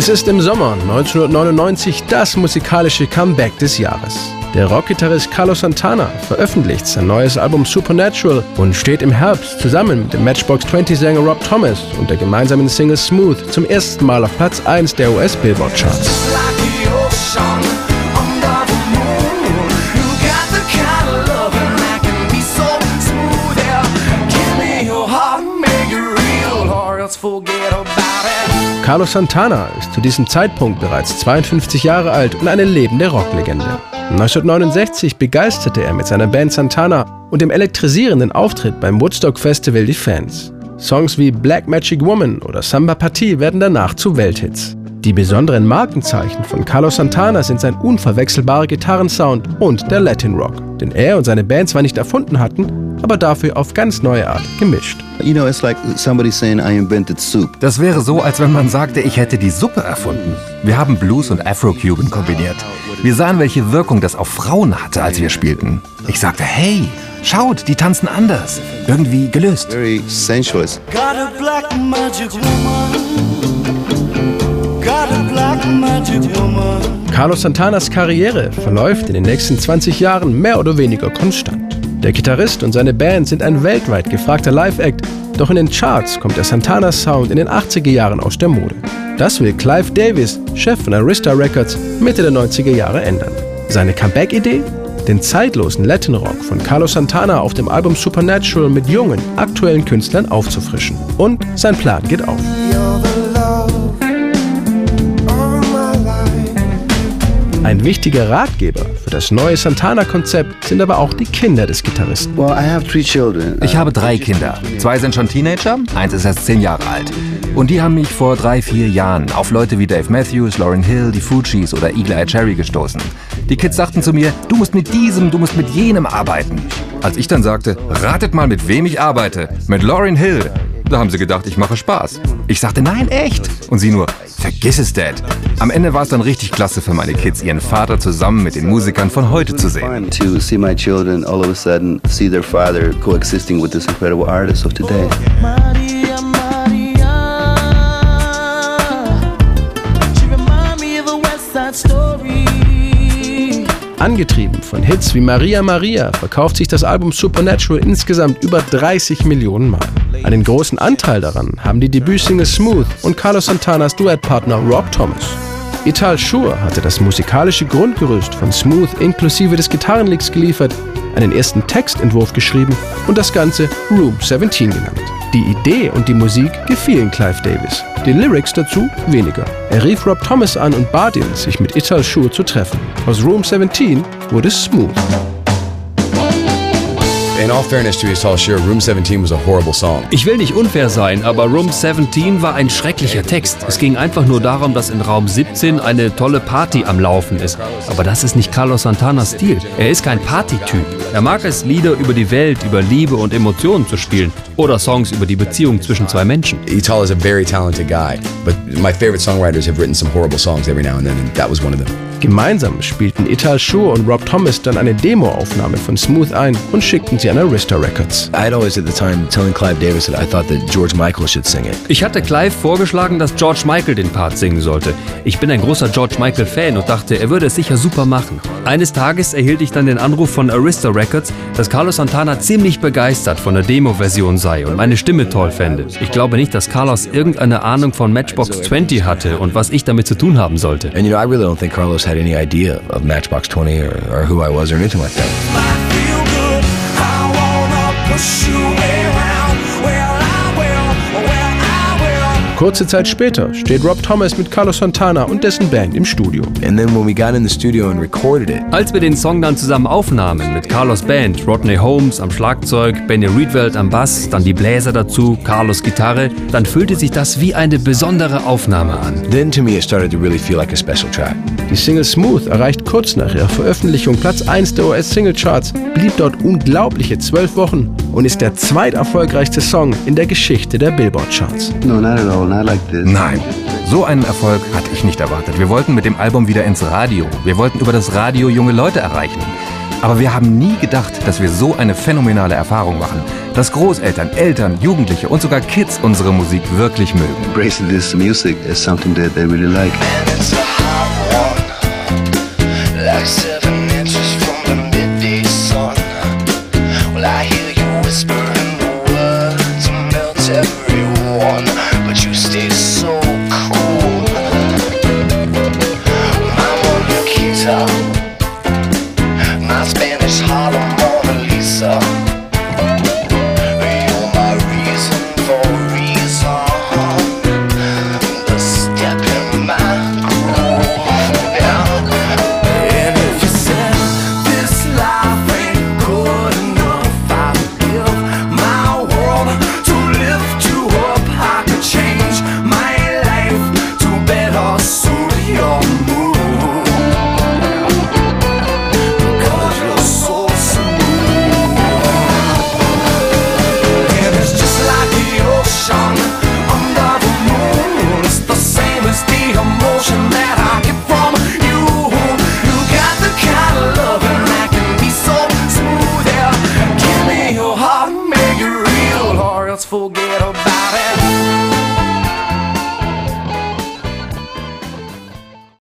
Es ist im Sommer 1999 das musikalische Comeback des Jahres. Der Rockgitarrist Carlos Santana veröffentlicht sein neues Album Supernatural und steht im Herbst zusammen mit dem Matchbox 20-Sänger Rob Thomas und der gemeinsamen Single Smooth zum ersten Mal auf Platz 1 der US-Billboard-Charts. Carlos Santana ist zu diesem Zeitpunkt bereits 52 Jahre alt und eine lebende Rocklegende. 1969 begeisterte er mit seiner Band Santana und dem elektrisierenden Auftritt beim Woodstock Festival die Fans. Songs wie Black Magic Woman oder Samba Partie werden danach zu Welthits. Die besonderen Markenzeichen von Carlos Santana sind sein unverwechselbarer Gitarrensound und der Latin Rock, den er und seine Band zwar nicht erfunden hatten, aber dafür auf ganz neue Art gemischt. You know, it's like somebody saying I invented soup. Das wäre so, als wenn man sagte, ich hätte die Suppe erfunden. Wir haben Blues und Afro-Cuban kombiniert. Wir sahen, welche Wirkung das auf Frauen hatte, als wir spielten. Ich sagte, hey, schaut, die tanzen anders. Irgendwie gelöst. Very sensuous. Got a black magic woman. Carlos Santanas Karriere verläuft in den nächsten 20 Jahren mehr oder weniger konstant. Der Gitarrist und seine Band sind ein weltweit gefragter Live-Act, doch in den Charts kommt der Santana-Sound in den 80er Jahren aus der Mode. Das will Clive Davis, Chef von Arista Records, Mitte der 90er Jahre ändern. Seine Comeback-Idee? Den zeitlosen Latin Rock von Carlos Santana auf dem Album Supernatural mit jungen, aktuellen Künstlern aufzufrischen. Und sein Plan geht auf. Ein wichtiger Ratgeber für das neue Santana-Konzept sind aber auch die Kinder des Gitarristen. Well, I have three children. Ich habe drei Kinder. Zwei sind schon Teenager, eins ist erst zehn Jahre alt. Und die haben mich vor drei, vier Jahren auf Leute wie Dave Matthews, Lauryn Hill, die Fugees oder Eagle Eye Cherry gestoßen. Die Kids sagten zu mir, du musst mit diesem, du musst mit jenem arbeiten. Als ich dann sagte, ratet mal, mit wem ich arbeite. Mit Lauryn Hill. Da haben sie gedacht, ich mache Spaß. Ich sagte, nein, echt. Und sie nur, vergiss es, Dad. Am Ende war es dann richtig klasse für meine Kids, ihren Vater zusammen mit den Musikern von heute zu sehen. This. Angetrieben von Hits wie Maria Maria verkauft sich das Album Supernatural insgesamt über 30 Millionen Mal. Einen großen Anteil daran haben die Debütsingle Smooth und Carlos Santanas Duettpartner Rob Thomas. Ital Schur hatte das musikalische Grundgerüst von Smooth inklusive des Gitarrenlicks geliefert, einen ersten Textentwurf geschrieben und das Ganze Room 17 genannt. Die Idee und die Musik gefielen Clive Davis, die Lyrics dazu weniger. Er rief Rob Thomas an und bat ihn, sich mit Ital Schur zu treffen. Aus Room 17 wurde Smooth. In all fairness to Ital Sure, Room 17 was a horrible song. Ich will nicht unfair sein, aber Room 17 war ein schrecklicher Text. Es ging einfach nur darum, dass in Raum 17 eine tolle Party am Laufen ist. Aber das ist nicht Carlos Santanas Stil. Er ist kein Partytyp. Er mag es, Lieder über die Welt, über Liebe und Emotionen zu spielen. Oder Songs über die Beziehung zwischen zwei Menschen. Ital is a very talented guy, but my favorite songwriters have written some horrible songs every now and then, and that was one of them. Gemeinsam spielten Ital Schur und Rob Thomas dann eine Demoaufnahme von Smooth ein und schickten sie an Arista Records. Michael. Ich hatte Clive vorgeschlagen, dass George Michael den Part singen sollte. Ich bin ein großer George Michael-Fan und dachte, er würde es sicher super machen. Eines Tages erhielt ich dann den Anruf von Arista Records, dass Carlos Santana ziemlich begeistert von der Demo-Version sei und meine Stimme toll fände. Ich glaube nicht, dass Carlos irgendeine Ahnung von Matchbox 20 hatte und was ich damit zu tun haben sollte. And you know, I really don't think Carlos had any idea of Matchbox 20 or, or who I was or anything like that. Kurze Zeit später steht Rob Thomas mit Carlos Santana und dessen Band im Studio. And then when we got in the studio and recorded it, Als wir den Song dann zusammen aufnahmen mit Carlos Band, Rodney Holmes am Schlagzeug, Benny Riedwald am Bass, dann die Bläser dazu, Carlos Gitarre, dann fühlte sich das wie eine besondere Aufnahme an. then to me it started to really feel like a special track. Die Single Smooth erreicht kurz nach ihrer Veröffentlichung Platz 1 der US-Singlecharts, blieb dort unglaubliche zwölf Wochen und ist der zweiterfolgreichste Song in der Geschichte der Billboard-Charts. No, not at all. Not like this. Nein, so einen Erfolg hatte ich nicht erwartet. Wir wollten mit dem Album wieder ins Radio. Wir wollten über das Radio junge Leute erreichen. Aber wir haben nie gedacht, dass wir so eine phänomenale Erfahrung machen, dass Großeltern, Eltern, Jugendliche und sogar Kids unsere Musik wirklich mögen. Embracing this music as something that they really like. Seven inches from the midday sun. Well, I hear you whispering the words melt everyone, but you stay so cool. My Spanish Harlem.